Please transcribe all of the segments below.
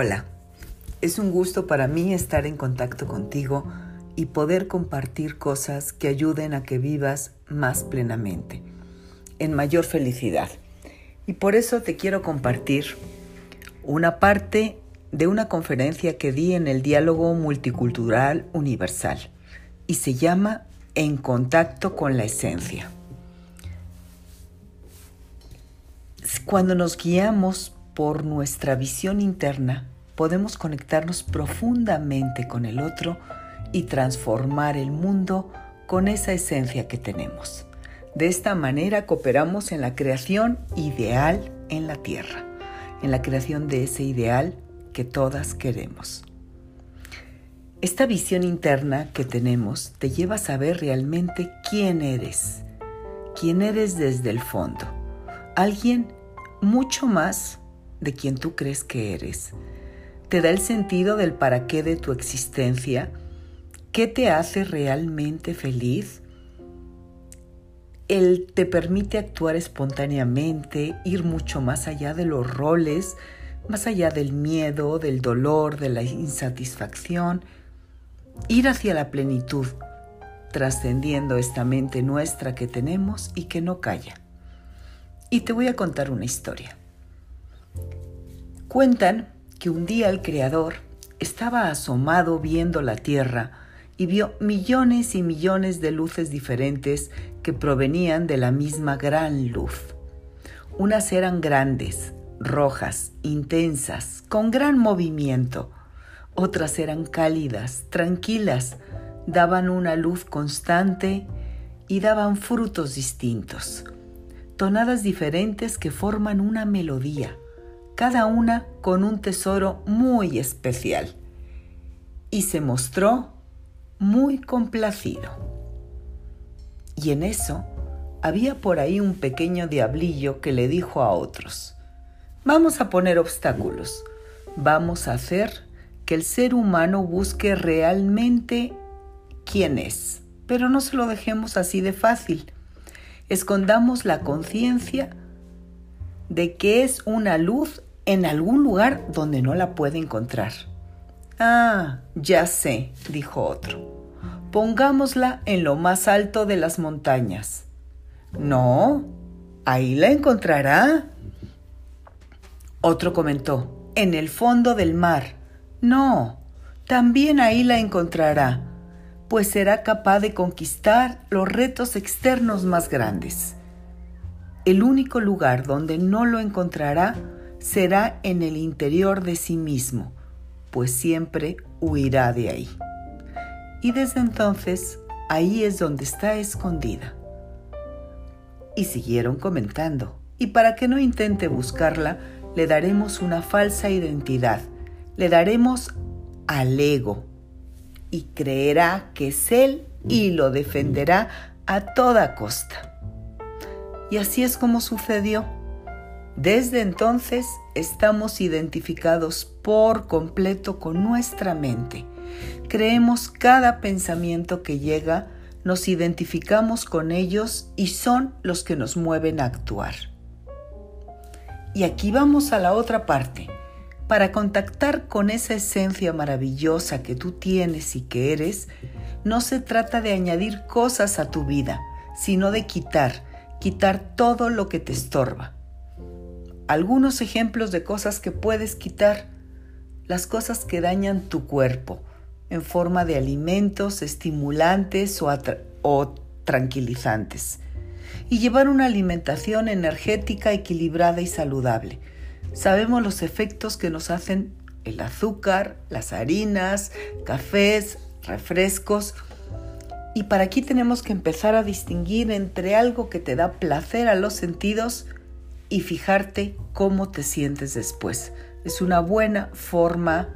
Hola, es un gusto para mí estar en contacto contigo y poder compartir cosas que ayuden a que vivas más plenamente, en mayor felicidad. Y por eso te quiero compartir una parte de una conferencia que di en el Diálogo Multicultural Universal y se llama En contacto con la esencia. Cuando nos guiamos por nuestra visión interna, podemos conectarnos profundamente con el otro y transformar el mundo con esa esencia que tenemos. De esta manera cooperamos en la creación ideal en la Tierra, en la creación de ese ideal que todas queremos. Esta visión interna que tenemos te lleva a saber realmente quién eres, quién eres desde el fondo, alguien mucho más de quien tú crees que eres. Te da el sentido del para qué de tu existencia. ¿Qué te hace realmente feliz? Él te permite actuar espontáneamente, ir mucho más allá de los roles, más allá del miedo, del dolor, de la insatisfacción, ir hacia la plenitud, trascendiendo esta mente nuestra que tenemos y que no calla. Y te voy a contar una historia. Cuentan que un día el Creador estaba asomado viendo la tierra y vio millones y millones de luces diferentes que provenían de la misma gran luz. Unas eran grandes, rojas, intensas, con gran movimiento. Otras eran cálidas, tranquilas, daban una luz constante y daban frutos distintos, tonadas diferentes que forman una melodía cada una con un tesoro muy especial, y se mostró muy complacido. Y en eso había por ahí un pequeño diablillo que le dijo a otros, vamos a poner obstáculos, vamos a hacer que el ser humano busque realmente quién es, pero no se lo dejemos así de fácil. Escondamos la conciencia de que es una luz en algún lugar donde no la puede encontrar. Ah, ya sé, dijo otro. Pongámosla en lo más alto de las montañas. No, ahí la encontrará. Otro comentó, en el fondo del mar. No, también ahí la encontrará, pues será capaz de conquistar los retos externos más grandes. El único lugar donde no lo encontrará será en el interior de sí mismo, pues siempre huirá de ahí. Y desde entonces, ahí es donde está escondida. Y siguieron comentando, y para que no intente buscarla, le daremos una falsa identidad, le daremos al ego, y creerá que es él y lo defenderá a toda costa. Y así es como sucedió desde entonces estamos identificados por completo con nuestra mente. Creemos cada pensamiento que llega, nos identificamos con ellos y son los que nos mueven a actuar. Y aquí vamos a la otra parte. Para contactar con esa esencia maravillosa que tú tienes y que eres, no se trata de añadir cosas a tu vida, sino de quitar, quitar todo lo que te estorba algunos ejemplos de cosas que puedes quitar, las cosas que dañan tu cuerpo en forma de alimentos estimulantes o, tranquilizantes y llevar una alimentación energética, equilibrada y saludable. Sabemos los efectos que nos hacen el azúcar, las harinas, cafés, refrescos. Y para aquí tenemos que empezar a distinguir entre algo que te da placer a los sentidos y fijarte cómo te sientes después. Es una buena forma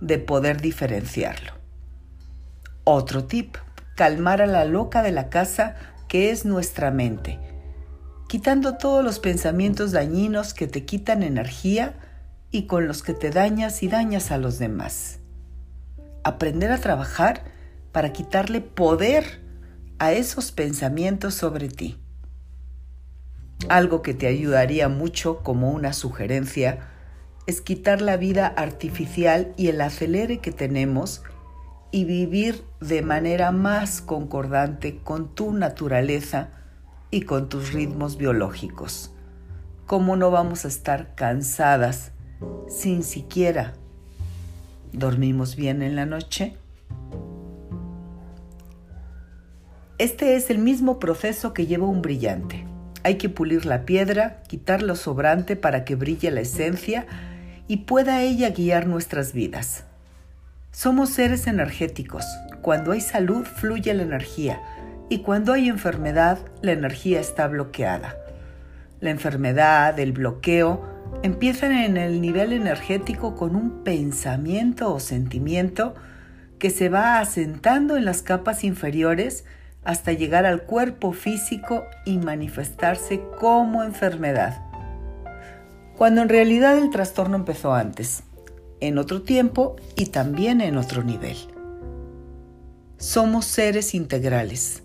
de poder diferenciarlo. Otro tip, calmar a la loca de la casa que es nuestra mente, quitando todos los pensamientos dañinos que te quitan energía y con los que te dañas y dañas a los demás. Aprender a trabajar para quitarle poder a esos pensamientos sobre ti. Algo que te ayudaría mucho como una sugerencia es quitar la vida artificial y el acelere que tenemos y vivir de manera más concordante con tu naturaleza y con tus ritmos biológicos. ¿Cómo no vamos a estar cansadas sin siquiera dormimos bien en la noche? Este es el mismo proceso que lleva un brillante. Hay que pulir la piedra, quitar lo sobrante para que brille la esencia y pueda ella guiar nuestras vidas. Somos seres energéticos. Cuando hay salud fluye la energía y cuando hay enfermedad la energía está bloqueada. La enfermedad, el bloqueo, empiezan en el nivel energético con un pensamiento o sentimiento que se va asentando en las capas inferiores hasta llegar al cuerpo físico y manifestarse como enfermedad. Cuando en realidad el trastorno empezó antes, en otro tiempo y también en otro nivel. Somos seres integrales.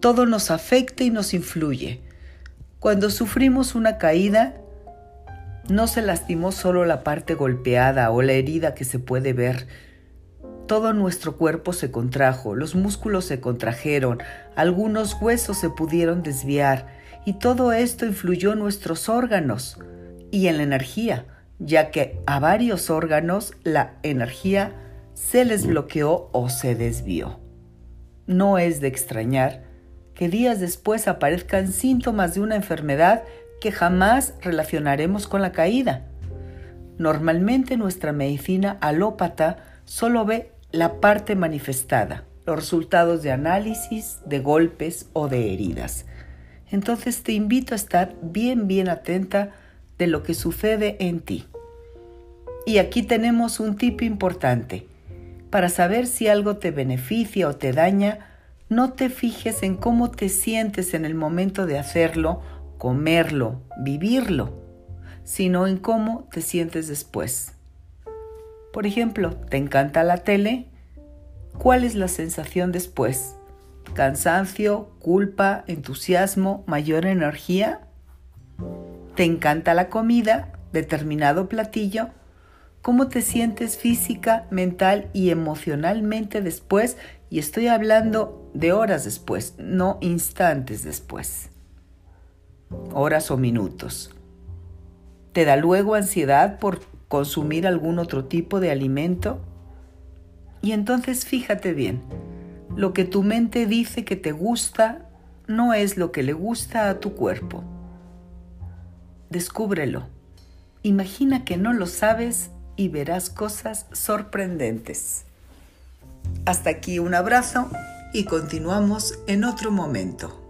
Todo nos afecta y nos influye. Cuando sufrimos una caída, no se lastimó solo la parte golpeada o la herida que se puede ver. Todo nuestro cuerpo se contrajo, los músculos se contrajeron, algunos huesos se pudieron desviar y todo esto influyó en nuestros órganos y en la energía, ya que a varios órganos la energía se les bloqueó o se desvió. No es de extrañar que días después aparezcan síntomas de una enfermedad que jamás relacionaremos con la caída. Normalmente nuestra medicina alópata solo ve la parte manifestada, los resultados de análisis, de golpes o de heridas. Entonces te invito a estar bien, bien atenta de lo que sucede en ti. Y aquí tenemos un tip importante. Para saber si algo te beneficia o te daña, no te fijes en cómo te sientes en el momento de hacerlo comerlo, vivirlo, sino en cómo te sientes después. Por ejemplo, ¿te encanta la tele? ¿Cuál es la sensación después? ¿Cansancio, culpa, entusiasmo, mayor energía? ¿Te encanta la comida? ¿Determinado platillo? ¿Cómo te sientes física, mental y emocionalmente después? Y estoy hablando de horas después, no instantes después horas o minutos. ¿Te da luego ansiedad por consumir algún otro tipo de alimento? Y entonces fíjate bien, lo que tu mente dice que te gusta no es lo que le gusta a tu cuerpo. Descúbrelo. Imagina que no lo sabes y verás cosas sorprendentes. Hasta aquí un abrazo y continuamos en otro momento.